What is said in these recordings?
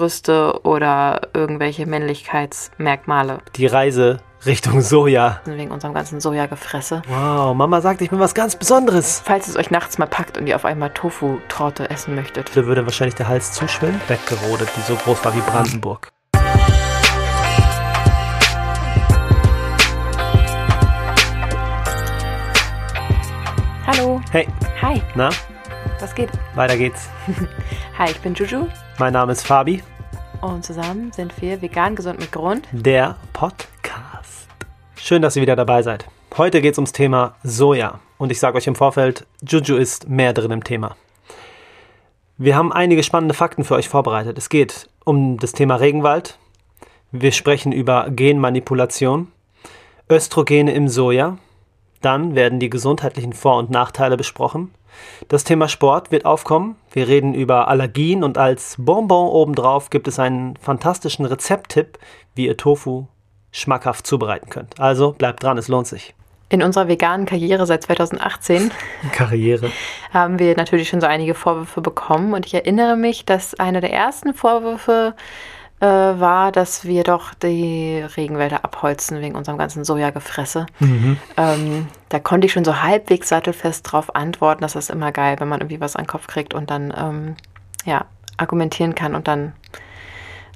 Brüste oder irgendwelche Männlichkeitsmerkmale. Die Reise Richtung Soja. Wegen unserem ganzen Sojagefresse. Wow, Mama sagt, ich bin was ganz Besonderes. Falls es euch nachts mal packt und ihr auf einmal Tofu-Torte essen möchtet. Da würde wahrscheinlich der Hals zuschwimmen. Weggerodet, die so groß war wie Brandenburg. Hallo. Hey, Hi. na, Was geht? weiter geht's. Hi, ich bin Juju Mein Name ist Fabi, und zusammen sind wir vegan gesund mit Grund. der Podcast. Schön, dass ihr wieder dabei seid. Heute geht's ums Thema Soja. Und ich sage euch im Vorfeld, Juju ist mehr drin im Thema. Wir haben einige spannende Fakten für euch vorbereitet. Es geht um das Thema Regenwald. Wir sprechen über Genmanipulation, Östrogene im Soja. Dann werden die gesundheitlichen Vor- und Nachteile besprochen. Das Thema Sport wird aufkommen. Wir reden über Allergien und als Bonbon obendrauf gibt es einen fantastischen Rezepttipp, wie ihr Tofu schmackhaft zubereiten könnt. Also bleibt dran, es lohnt sich. In unserer veganen Karriere seit 2018 Karriere. haben wir natürlich schon so einige Vorwürfe bekommen und ich erinnere mich, dass einer der ersten Vorwürfe äh, war, dass wir doch die Regenwälder abholzen wegen unserem ganzen Sojagefresse. Ähm, da konnte ich schon so halbwegs sattelfest drauf antworten, dass das immer geil, wenn man irgendwie was an den Kopf kriegt und dann ähm, ja, argumentieren kann und dann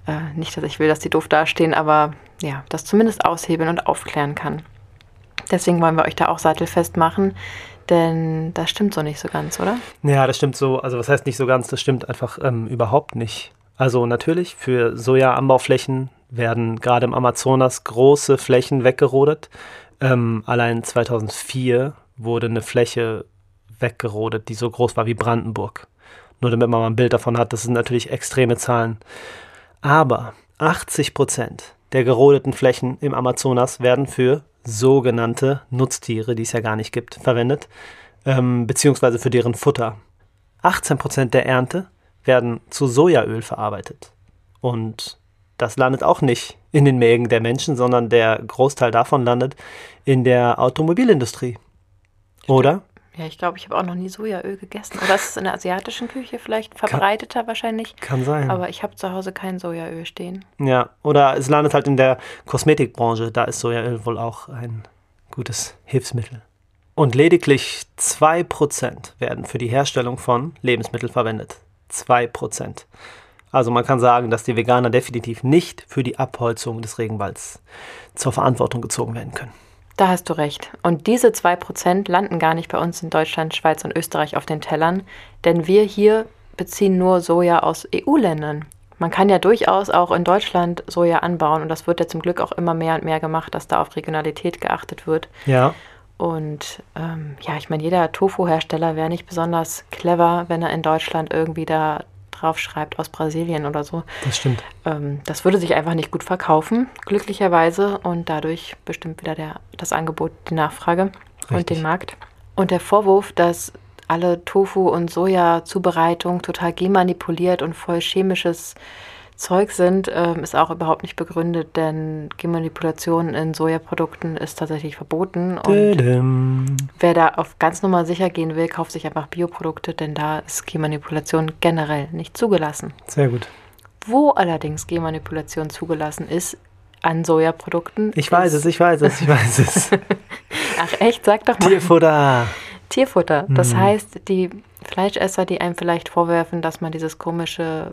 äh, nicht, dass ich will, dass die doof dastehen, aber ja, das zumindest aushebeln und aufklären kann. Deswegen wollen wir euch da auch sattelfest machen, denn das stimmt so nicht so ganz, oder? Ja, das stimmt so. Also was heißt nicht so ganz? Das stimmt einfach ähm, überhaupt nicht. Also natürlich, für Soja-Anbauflächen werden gerade im Amazonas große Flächen weggerodet. Ähm, allein 2004 wurde eine Fläche weggerodet, die so groß war wie Brandenburg. Nur damit man mal ein Bild davon hat, das sind natürlich extreme Zahlen. Aber 80 Prozent der gerodeten Flächen im Amazonas werden für sogenannte Nutztiere, die es ja gar nicht gibt, verwendet, ähm, beziehungsweise für deren Futter. 18 Prozent der Ernte werden zu Sojaöl verarbeitet. Und das landet auch nicht in den Mägen der Menschen, sondern der Großteil davon landet in der Automobilindustrie. Oder? Ja, ich glaube, ich habe auch noch nie Sojaöl gegessen. Oder ist es in der asiatischen Küche vielleicht verbreiteter wahrscheinlich? Kann sein. Aber ich habe zu Hause kein Sojaöl stehen. Ja, oder es landet halt in der Kosmetikbranche. Da ist Sojaöl wohl auch ein gutes Hilfsmittel. Und lediglich 2% werden für die Herstellung von Lebensmitteln verwendet. 2%. Also man kann sagen, dass die Veganer definitiv nicht für die Abholzung des Regenwalds zur Verantwortung gezogen werden können. Da hast du recht. Und diese 2% landen gar nicht bei uns in Deutschland, Schweiz und Österreich auf den Tellern, denn wir hier beziehen nur Soja aus EU-Ländern. Man kann ja durchaus auch in Deutschland Soja anbauen und das wird ja zum Glück auch immer mehr und mehr gemacht, dass da auf Regionalität geachtet wird. Ja, Und ähm, ja, ich meine, jeder Tofu-Hersteller wäre nicht besonders clever, wenn er in Deutschland irgendwie da drauf schreibt aus Brasilien oder so. das stimmt. Ähm, das würde sich einfach nicht gut verkaufen, glücklicherweise. Und dadurch bestimmt wieder der, das Angebot die Nachfrage und Richtig. den Markt. Und der Vorwurf, dass alle Tofu- und Soja-Zubereitung total genmanipuliert und voll chemisches Zeug sind, ähm, ist auch überhaupt nicht begründet, denn Genmanipulation in Sojaprodukten ist tatsächlich verboten. Und Dödem. wer da auf ganz Nummer sicher gehen will, kauft sich einfach Bioprodukte, denn da ist Genmanipulation generell nicht zugelassen. Sehr gut. Wo allerdings Genmanipulation zugelassen ist, an Sojaprodukten. Ich weiß es, ich weiß es, ich weiß es. Ach echt, sag doch mal. Tierfutter. Tierfutter. Das Mhm. heißt, die Fleischesser, die einem vielleicht vorwerfen, dass man dieses komische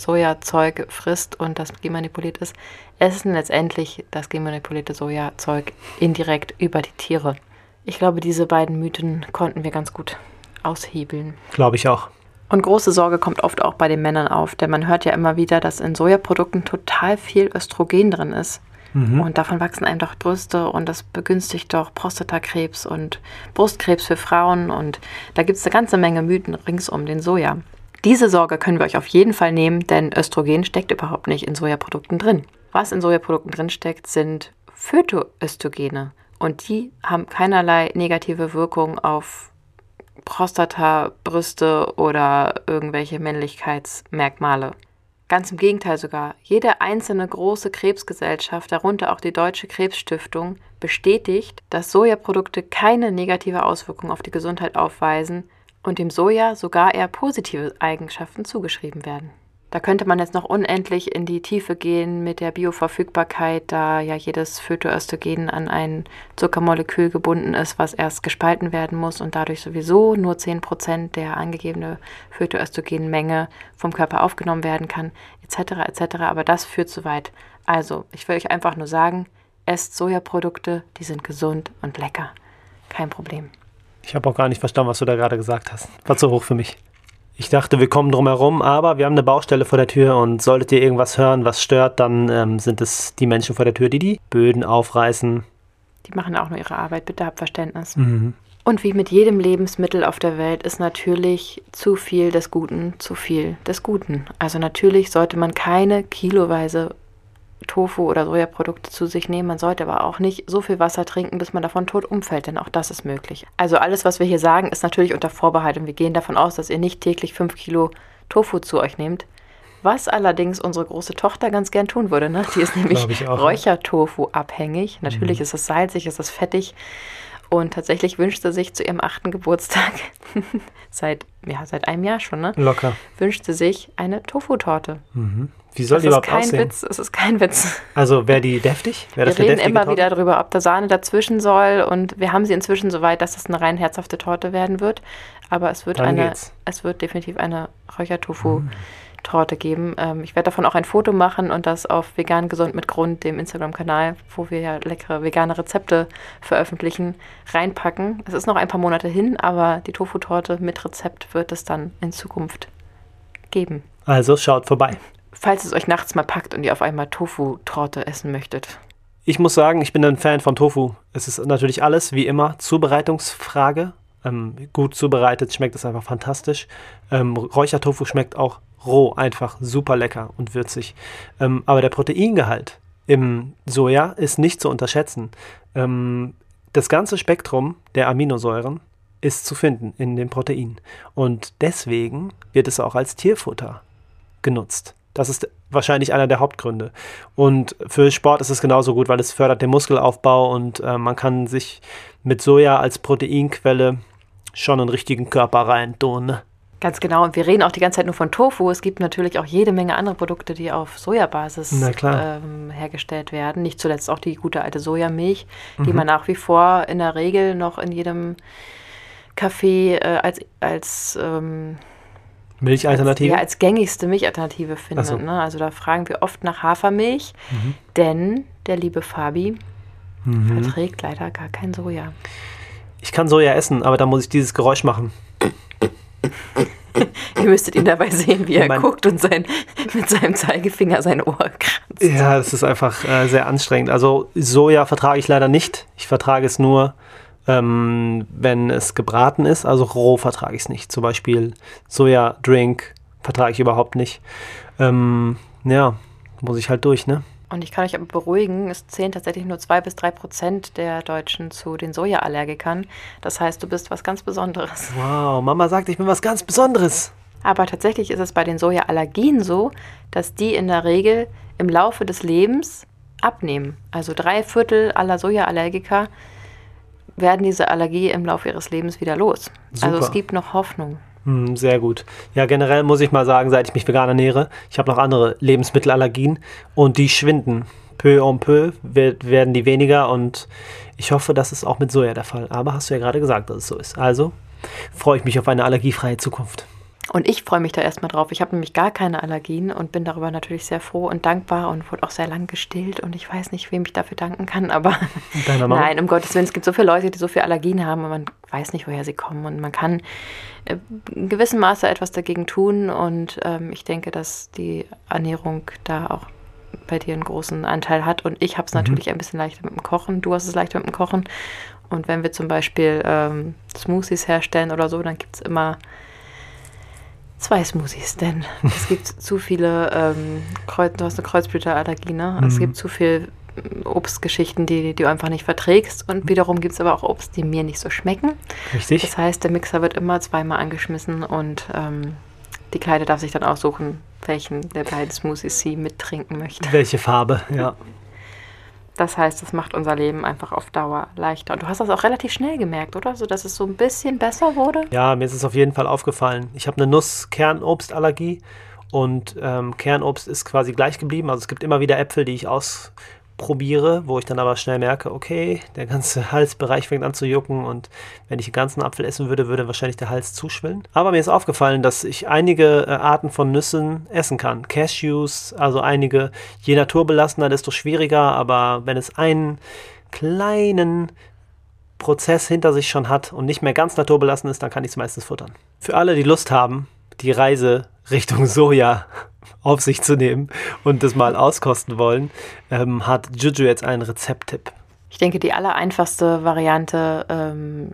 Sojazeug frisst und das genmanipuliert ist, essen letztendlich das genmanipulierte Sojazeug indirekt über die Tiere. Ich glaube, diese beiden Mythen konnten wir ganz gut aushebeln. Glaube ich auch. Und große Sorge kommt oft auch bei den Männern auf, denn man hört ja immer wieder, dass in Sojaprodukten total viel Östrogen drin ist. Und davon wachsen einem doch Brüste und das begünstigt doch Prostatakrebs und Brustkrebs für Frauen. Und da gibt es eine ganze Menge Mythen rings um den Soja. Diese Sorge können wir euch auf jeden Fall nehmen, denn Östrogen steckt überhaupt nicht in Sojaprodukten drin. Was in Sojaprodukten drin steckt, sind Phytoöstrogene. Und die haben keinerlei negative Wirkung auf Prostata, Brüste oder irgendwelche Männlichkeitsmerkmale. Ganz im Gegenteil sogar. Jede einzelne große Krebsgesellschaft, darunter auch die Deutsche Krebsstiftung, bestätigt, dass Sojaprodukte keine negative Auswirkung auf die Gesundheit aufweisen und dem Soja sogar eher positive Eigenschaften zugeschrieben werden. Da könnte man jetzt noch unendlich in die Tiefe gehen mit der Bioverfügbarkeit, da ja jedes Phytoöstrogen an ein Zuckermolekül gebunden ist, was erst gespalten werden muss und dadurch sowieso nur 10% der angegebene Phytoöstrogenmenge vom Körper aufgenommen werden kann, etc. etc. Aber das führt zu weit. Also, ich will euch einfach nur sagen, esst Sojaprodukte, die sind gesund und lecker. Kein Problem. Ich habe auch gar nicht verstanden, was du da gerade gesagt hast. War zu hoch für mich. Ich dachte, wir kommen drum herum, aber wir haben eine Baustelle vor der Tür und solltet ihr irgendwas hören, was stört, dann ähm, sind es die Menschen vor der Tür, die die Böden aufreißen. Die machen auch nur ihre Arbeit, bitte habt Verständnis. Mhm. Und wie mit jedem Lebensmittel auf der Welt ist natürlich zu viel des Guten zu viel des Guten. Also natürlich sollte man keine kiloweise Tofu oder Sojaprodukte zu sich nehmen. Man sollte aber auch nicht so viel Wasser trinken, bis man davon tot umfällt, denn auch das ist möglich. Also alles, was wir hier sagen, ist natürlich unter Vorbehalt und wir gehen davon aus, dass ihr nicht täglich 5 Kilo Tofu zu euch nehmt. Was allerdings unsere große Tochter ganz gern tun würde. Ne? Die ist nämlich Räuchertofu abhängig. Natürlich mhm. ist es salzig, ist es fettig. Und tatsächlich wünscht sie sich zu ihrem achten Geburtstag, seit, ja, seit einem Jahr schon, ne? Locker. Wünscht sie sich eine Tofu-Torte. Mhm. Wie soll das die überhaupt kein aussehen? Witz, es ist kein Witz. Also wäre die deftig? Wär wir reden immer Torte? wieder darüber, ob da Sahne dazwischen soll und wir haben sie inzwischen so weit, dass es eine rein herzhafte Torte werden wird. Aber es wird Dann eine, geht's. es wird definitiv eine Räuchertofu. Mhm. Torte geben. Ähm, ich werde davon auch ein Foto machen und das auf Vegan Gesund mit Grund, dem Instagram-Kanal, wo wir ja leckere vegane Rezepte veröffentlichen, reinpacken. Es ist noch ein paar Monate hin, aber die Tofu-Torte mit Rezept wird es dann in Zukunft geben. Also schaut vorbei falls es euch nachts mal packt und ihr auf einmal Tofu-Torte essen möchtet? Ich muss sagen, ich bin ein Fan von Tofu. Es ist natürlich alles, wie immer, Zubereitungsfrage. Ähm, gut zubereitet schmeckt es einfach fantastisch. Ähm, Räuchertofu schmeckt auch roh einfach super lecker und würzig. Ähm, aber der Proteingehalt im Soja ist nicht zu unterschätzen. Ähm, das ganze Spektrum der Aminosäuren ist zu finden in dem Protein. Und deswegen wird es auch als Tierfutter genutzt. Das ist wahrscheinlich einer der Hauptgründe. Und für Sport ist es genauso gut, weil es fördert den Muskelaufbau und äh, man kann sich mit Soja als Proteinquelle schon einen richtigen Körper rein tun. Ne? Ganz genau. Und wir reden auch die ganze Zeit nur von Tofu. Es gibt natürlich auch jede Menge andere Produkte, die auf Sojabasis ähm, hergestellt werden. Nicht zuletzt auch die gute alte Sojamilch, mhm. die man nach wie vor in der Regel noch in jedem Kaffee äh, als, als ähm, Milchalternative? Als, ja, als gängigste Milchalternative findet. So. Ne? Also da fragen wir oft nach Hafermilch, mhm. denn der liebe Fabi mhm. verträgt leider gar kein Soja. Ich kann Soja essen, aber da muss ich dieses Geräusch machen. Ihr müsstet ihn dabei sehen, wie er mein guckt und sein, mit seinem Zeigefinger sein Ohr kratzt. Ja, das ist einfach äh, sehr anstrengend. Also Soja vertrage ich leider nicht. Ich vertrage es nur, ähm, wenn es gebraten ist. Also roh vertrage ich es nicht. Zum Beispiel Soja-Drink vertrage ich überhaupt nicht. Ähm, ja, muss ich halt durch, ne? Und ich kann euch aber beruhigen, es zählen tatsächlich nur zwei bis drei Prozent der Deutschen zu den Sojaallergikern. Das heißt, du bist was ganz Besonderes. Wow, Mama sagt, ich bin was ganz Besonderes. Aber tatsächlich ist es bei den Sojaallergien so, dass die in der Regel im Laufe des Lebens abnehmen. Also drei Viertel aller Sojaallergiker werden diese Allergie im Laufe ihres Lebens wieder los. Super. Also es gibt noch Hoffnung. Hm, sehr gut. Ja, generell muss ich mal sagen, seit ich mich vegan ernähre, ich habe noch andere Lebensmittelallergien und die schwinden. Peu en peu werden die weniger und ich hoffe, das ist auch mit Soja der Fall. Aber hast du ja gerade gesagt, dass es so ist. Also freue ich mich auf eine allergiefreie Zukunft. Und ich freue mich da erstmal drauf. Ich habe nämlich gar keine Allergien und bin darüber natürlich sehr froh und dankbar und wurde auch sehr lang gestillt und ich weiß nicht, wem ich dafür danken kann, aber nein, um Gottes Willen, es gibt so viele Leute, die so viele Allergien haben und man weiß nicht, woher sie kommen und man kann äh, in gewissem Maße etwas dagegen tun und ähm, ich denke, dass die Ernährung da auch bei dir einen großen Anteil hat und ich habe es mhm. natürlich ein bisschen leichter mit dem Kochen, du hast es leichter mit dem Kochen und wenn wir zum Beispiel ähm, Smoothies herstellen oder so, dann gibt es immer zwei Smoothies, denn es gibt zu viele, ähm, Kreuz, du hast eine Kreuzblüterallergie, ne? Mhm. Es gibt zu viel Obstgeschichten, die, die du einfach nicht verträgst. Und wiederum gibt es aber auch Obst, die mir nicht so schmecken. Richtig. Das heißt, der Mixer wird immer zweimal angeschmissen und ähm, die Kleide darf sich dann aussuchen, welchen der beiden Smoothies sie mittrinken möchte. Welche Farbe, ja. Das heißt, das macht unser Leben einfach auf Dauer leichter. Und du hast das auch relativ schnell gemerkt, oder? So dass es so ein bisschen besser wurde? Ja, mir ist es auf jeden Fall aufgefallen. Ich habe eine Nuss-Kernobstallergie und ähm, Kernobst ist quasi gleich geblieben. Also es gibt immer wieder Äpfel, die ich aus probiere, wo ich dann aber schnell merke, okay, der ganze Halsbereich fängt an zu jucken und wenn ich den ganzen Apfel essen würde, würde wahrscheinlich der Hals zuschwillen. Aber mir ist aufgefallen, dass ich einige äh, Arten von Nüssen essen kann. Cashews, also einige, je naturbelassener, desto schwieriger, aber wenn es einen kleinen Prozess hinter sich schon hat und nicht mehr ganz naturbelassen ist, dann kann ich es meistens futtern. Für alle, die Lust haben, die Reise Richtung Soja auf sich zu nehmen und das mal auskosten wollen, ähm, hat Juju jetzt einen Rezepttipp. Ich denke, die allereinfachste Variante, ähm,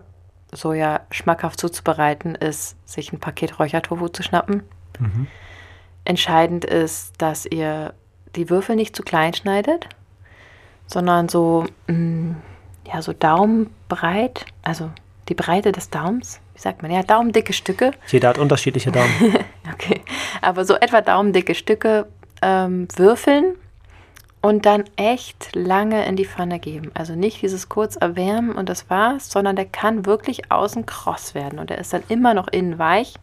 Soja schmackhaft zuzubereiten, ist, sich ein Paket Räuchertofu zu schnappen. Mhm. Entscheidend ist, dass ihr die Würfel nicht zu klein schneidet, sondern so, mh, mm, ja, so daumenbreit, also die Breite des Daumens, wie sagt man, ja, daumendicke Stücke. Jeder hat unterschiedliche Daumen. aber so etwa daumendicke Stücke ähm, würfeln und dann echt lange in die Pfanne geben. Also nicht dieses kurz erwärmen und das war's, sondern der kann wirklich außen kross werden und der ist dann immer noch innen weich.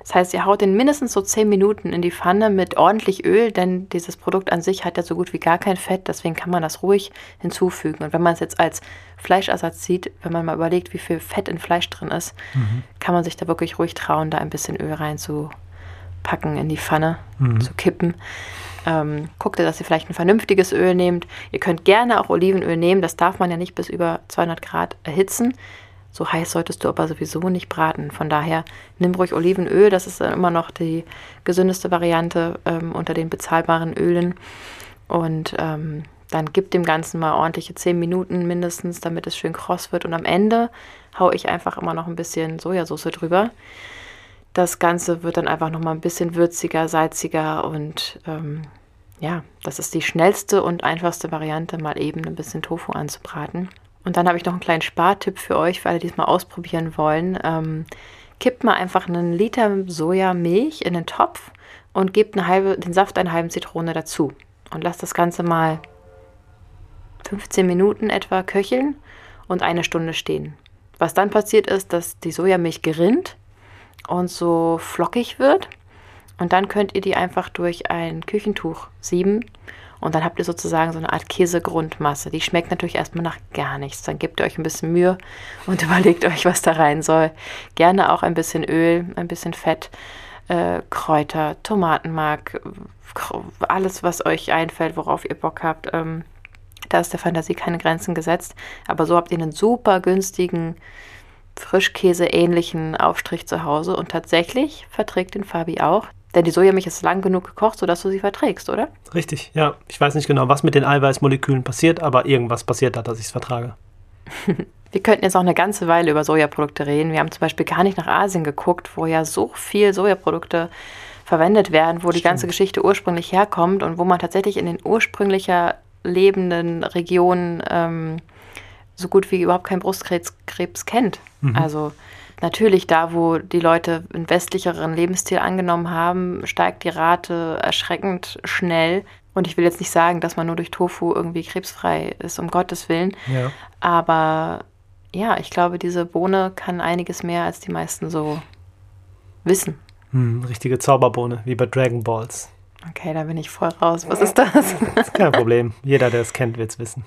Das heißt, ihr haut den mindestens so 10 Minuten in die Pfanne mit ordentlich Öl, denn dieses Produkt an sich hat ja so gut wie gar kein Fett, deswegen kann man das ruhig hinzufügen. Und wenn man es jetzt als Fleischersatz sieht, wenn man mal überlegt, wie viel Fett in Fleisch drin ist, mhm. kann man sich da wirklich ruhig trauen, da ein bisschen Öl reinzupacken in die Pfanne, mhm. zu kippen. Ähm, guckt ihr, dass ihr vielleicht ein vernünftiges Öl nehmt. Ihr könnt gerne auch Olivenöl nehmen, das darf man ja nicht bis über 200 Grad erhitzen. So heiß solltest du aber sowieso nicht braten. Von daher nimm ruhig Olivenöl, das ist dann immer noch die gesündeste Variante ähm, unter den bezahlbaren Ölen. Und ähm, dann gib dem Ganzen mal ordentliche 10 Minuten mindestens, damit es schön kross wird. Und am Ende haue ich einfach immer noch ein bisschen Sojasauce drüber. Das Ganze wird dann einfach noch mal ein bisschen würziger, salziger und ähm, ja, das ist die schnellste und einfachste Variante, mal eben ein bisschen Tofu anzubraten. Und dann habe ich noch einen kleinen Spartipp für euch, für alle, die es mal ausprobieren wollen. Ähm, kippt mal einfach einen Liter Sojamilch in den Topf und gebt eine halbe, den Saft einer halben Zitrone dazu. Und lasst das Ganze mal 15 Minuten etwa köcheln und eine Stunde stehen. Was dann passiert ist, dass die Sojamilch gerinnt und so flockig wird. Und dann könnt ihr die einfach durch ein Küchentuch sieben und dann habt ihr sozusagen so eine Art Käsegrundmasse. Die schmeckt natürlich erstmal nach gar nichts. Dann gebt ihr euch ein bisschen Mühe und überlegt euch, was da rein soll. Gerne auch ein bisschen Öl, ein bisschen Fett, äh, Kräuter, Tomatenmark, alles, was euch einfällt, worauf ihr Bock habt. Ähm, da ist der Fantasie keine Grenzen gesetzt. Aber so habt ihr einen super günstigen, Frischkäse-ähnlichen Aufstrich zu Hause. Und tatsächlich verträgt den Fabi auch. Denn die Sojamilch ist lang genug gekocht, sodass du sie verträgst, oder? Richtig, ja. Ich weiß nicht genau, was mit den Eiweißmolekülen passiert, aber irgendwas passiert da, dass ich es vertrage. Wir könnten jetzt auch eine ganze Weile über Sojaprodukte reden. Wir haben zum Beispiel gar nicht nach Asien geguckt, wo ja so viel Sojaprodukte verwendet werden, wo Stimmt. die ganze Geschichte ursprünglich herkommt und wo man tatsächlich in den ursprünglicher lebenden Regionen ähm, so gut wie überhaupt keinen Brustkrebs kennt. Mhm. Also Natürlich, da wo die Leute einen westlicheren Lebensstil angenommen haben, steigt die Rate erschreckend schnell. Und ich will jetzt nicht sagen, dass man nur durch Tofu irgendwie krebsfrei ist, um Gottes Willen. Ja. Aber ja, ich glaube, diese Bohne kann einiges mehr, als die meisten so wissen. Hm, richtige Zauberbohne, wie bei Dragon Balls. Okay, da bin ich voll raus. Was ist das? das ist kein Problem. Jeder, der es kennt, wird es wissen.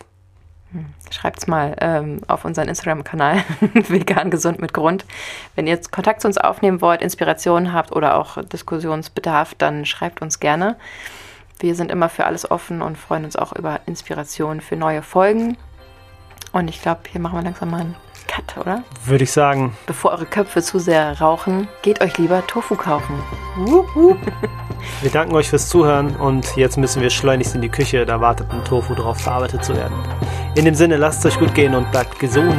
Schreibt es mal ähm, auf unseren Instagram-Kanal, vegan gesund mit Grund. Wenn ihr jetzt Kontakt zu uns aufnehmen wollt, Inspirationen habt oder auch Diskussionsbedarf, dann schreibt uns gerne. Wir sind immer für alles offen und freuen uns auch über Inspirationen für neue Folgen. Und ich glaube, hier machen wir langsam mal einen Cut, oder? Würde ich sagen. Bevor eure Köpfe zu sehr rauchen, geht euch lieber Tofu kaufen. wir danken euch fürs Zuhören und jetzt müssen wir schleunigst in die Küche. Da wartet ein Tofu drauf, verarbeitet zu werden. In dem Sinne, lasst es euch gut gehen und bleibt gesund.